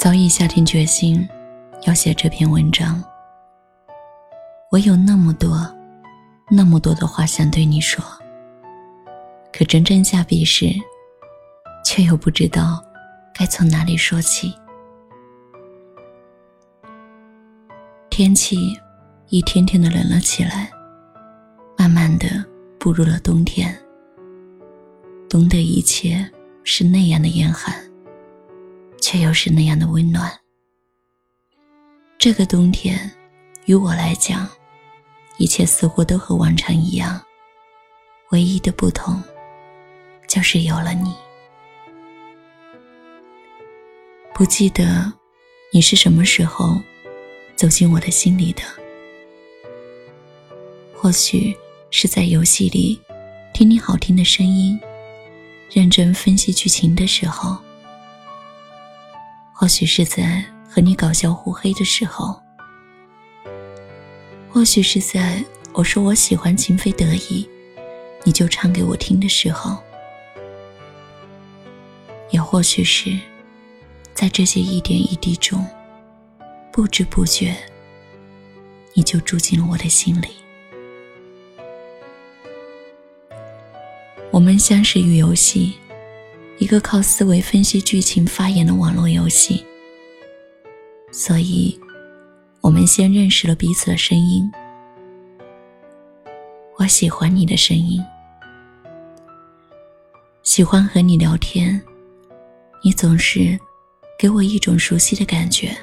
早已下定决心要写这篇文章。我有那么多、那么多的话想对你说，可真正下笔时，却又不知道该从哪里说起。天气一天天的冷了起来，慢慢的步入了冬天。冬的一切是那样的严寒，却又是那样的温暖。这个冬天，于我来讲，一切似乎都和往常一样，唯一的不同，就是有了你。不记得你是什么时候走进我的心里的，或许是在游戏里听你好听的声音。认真分析剧情的时候，或许是在和你搞笑互黑的时候，或许是在我说我喜欢情非得已，你就唱给我听的时候，也或许是，在这些一点一滴中，不知不觉，你就住进了我的心里。我们相识于游戏，一个靠思维分析剧情发言的网络游戏。所以，我们先认识了彼此的声音。我喜欢你的声音，喜欢和你聊天，你总是给我一种熟悉的感觉。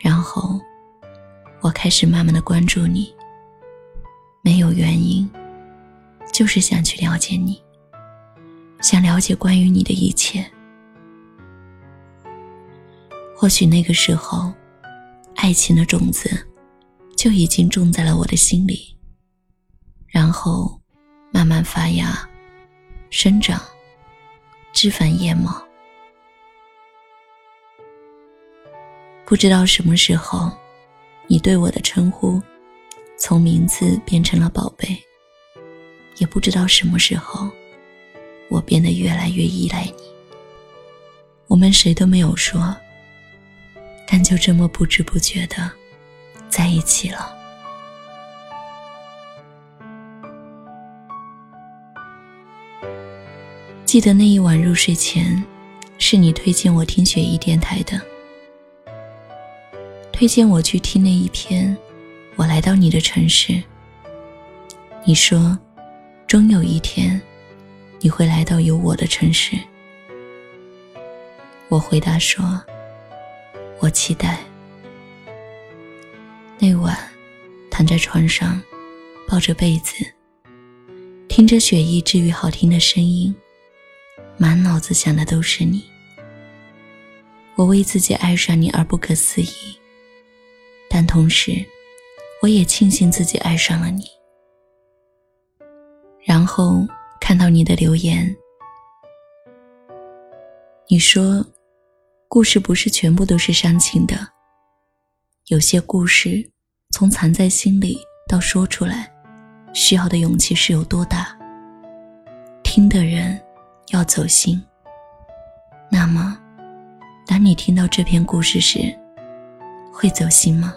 然后，我开始慢慢的关注你，没有原因。就是想去了解你，想了解关于你的一切。或许那个时候，爱情的种子就已经种在了我的心里，然后慢慢发芽、生长、枝繁叶茂。不知道什么时候，你对我的称呼从名字变成了宝贝。也不知道什么时候，我变得越来越依赖你。我们谁都没有说，但就这么不知不觉的在一起了。记得那一晚入睡前，是你推荐我听雪姨电台的，推荐我去听那一篇《我来到你的城市》。你说。终有一天，你会来到有我的城市。我回答说：“我期待。”那晚，躺在床上，抱着被子，听着雪意治愈好听的声音，满脑子想的都是你。我为自己爱上你而不可思议，但同时，我也庆幸自己爱上了你。然后看到你的留言，你说，故事不是全部都是煽情的，有些故事从藏在心里到说出来，需要的勇气是有多大？听的人要走心。那么，当你听到这篇故事时，会走心吗？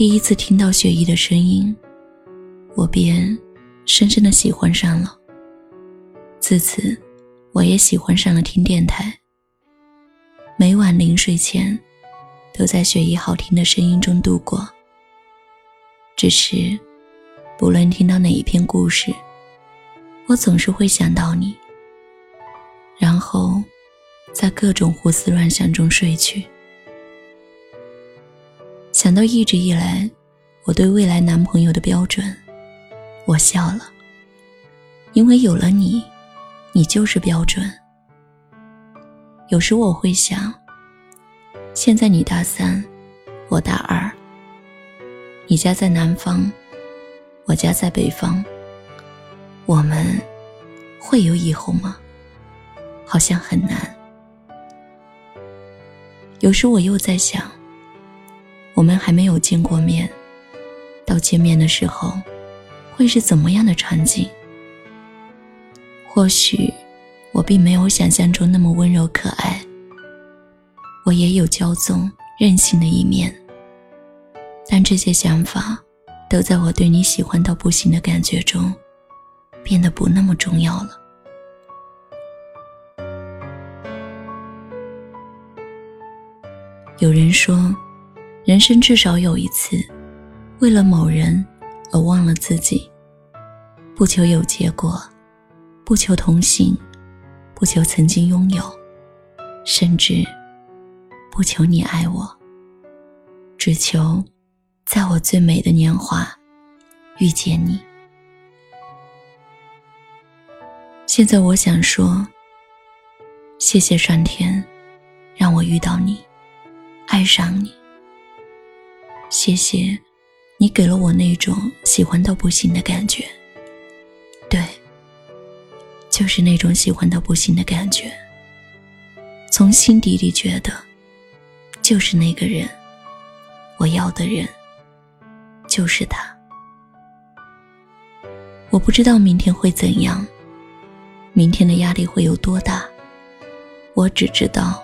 第一次听到雪姨的声音，我便深深的喜欢上了。自此，我也喜欢上了听电台。每晚临睡前，都在雪姨好听的声音中度过。只是，不论听到哪一篇故事，我总是会想到你，然后，在各种胡思乱想中睡去。想到一直以来我对未来男朋友的标准，我笑了。因为有了你，你就是标准。有时我会想，现在你大三，我大二，你家在南方，我家在北方，我们会有以后吗？好像很难。有时我又在想。我们还没有见过面，到见面的时候，会是怎么样的场景？或许我并没有想象中那么温柔可爱，我也有骄纵任性的一面，但这些想法都在我对你喜欢到不行的感觉中，变得不那么重要了。有人说。人生至少有一次，为了某人而忘了自己。不求有结果，不求同行，不求曾经拥有，甚至不求你爱我，只求在我最美的年华遇见你。现在我想说，谢谢上天，让我遇到你，爱上你。谢谢，你给了我那种喜欢到不行的感觉。对，就是那种喜欢到不行的感觉。从心底里觉得，就是那个人，我要的人，就是他。我不知道明天会怎样，明天的压力会有多大。我只知道，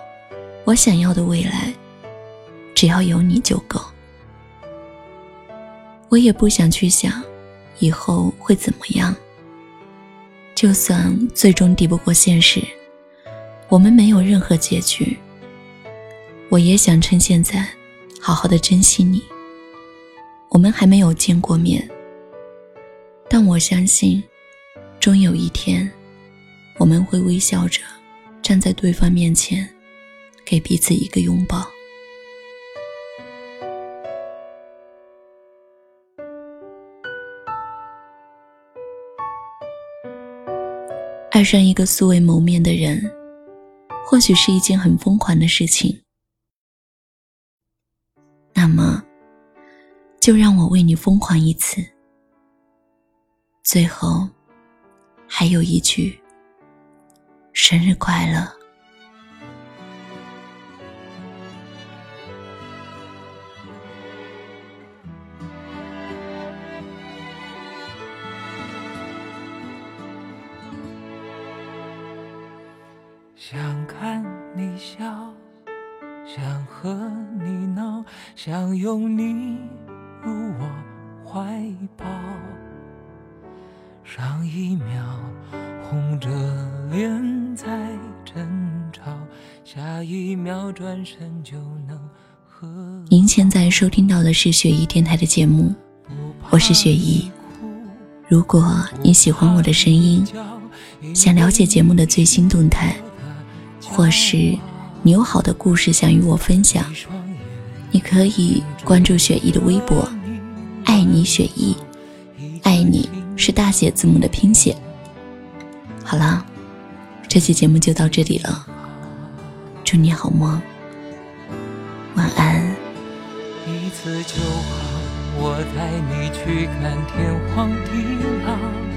我想要的未来，只要有你就够。我也不想去想，以后会怎么样。就算最终敌不过现实，我们没有任何结局。我也想趁现在，好好的珍惜你。我们还没有见过面，但我相信，终有一天，我们会微笑着站在对方面前，给彼此一个拥抱。爱上一个素未谋面的人，或许是一件很疯狂的事情。那么，就让我为你疯狂一次。最后，还有一句：生日快乐。想看你笑，想和你闹，想拥你入我怀抱。上一秒红着脸在争吵，下一秒转身就能和。您现在收听到的是雪姨电台的节目，我是雪姨。如果你喜欢我的声音，想了解节目的最新动态。或是你有好的故事想与我分享，你可以关注雪姨的微博“爱你雪姨”，爱你是大写字母的拼写。好了，这期节目就到这里了，祝你好梦，晚安。一次就好，我带你去看天荒地老。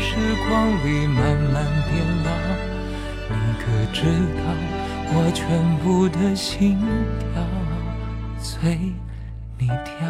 时光里慢慢变老，你可知道我全部的心跳随你跳？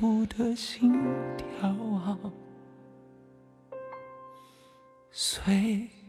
全部的心跳啊？随。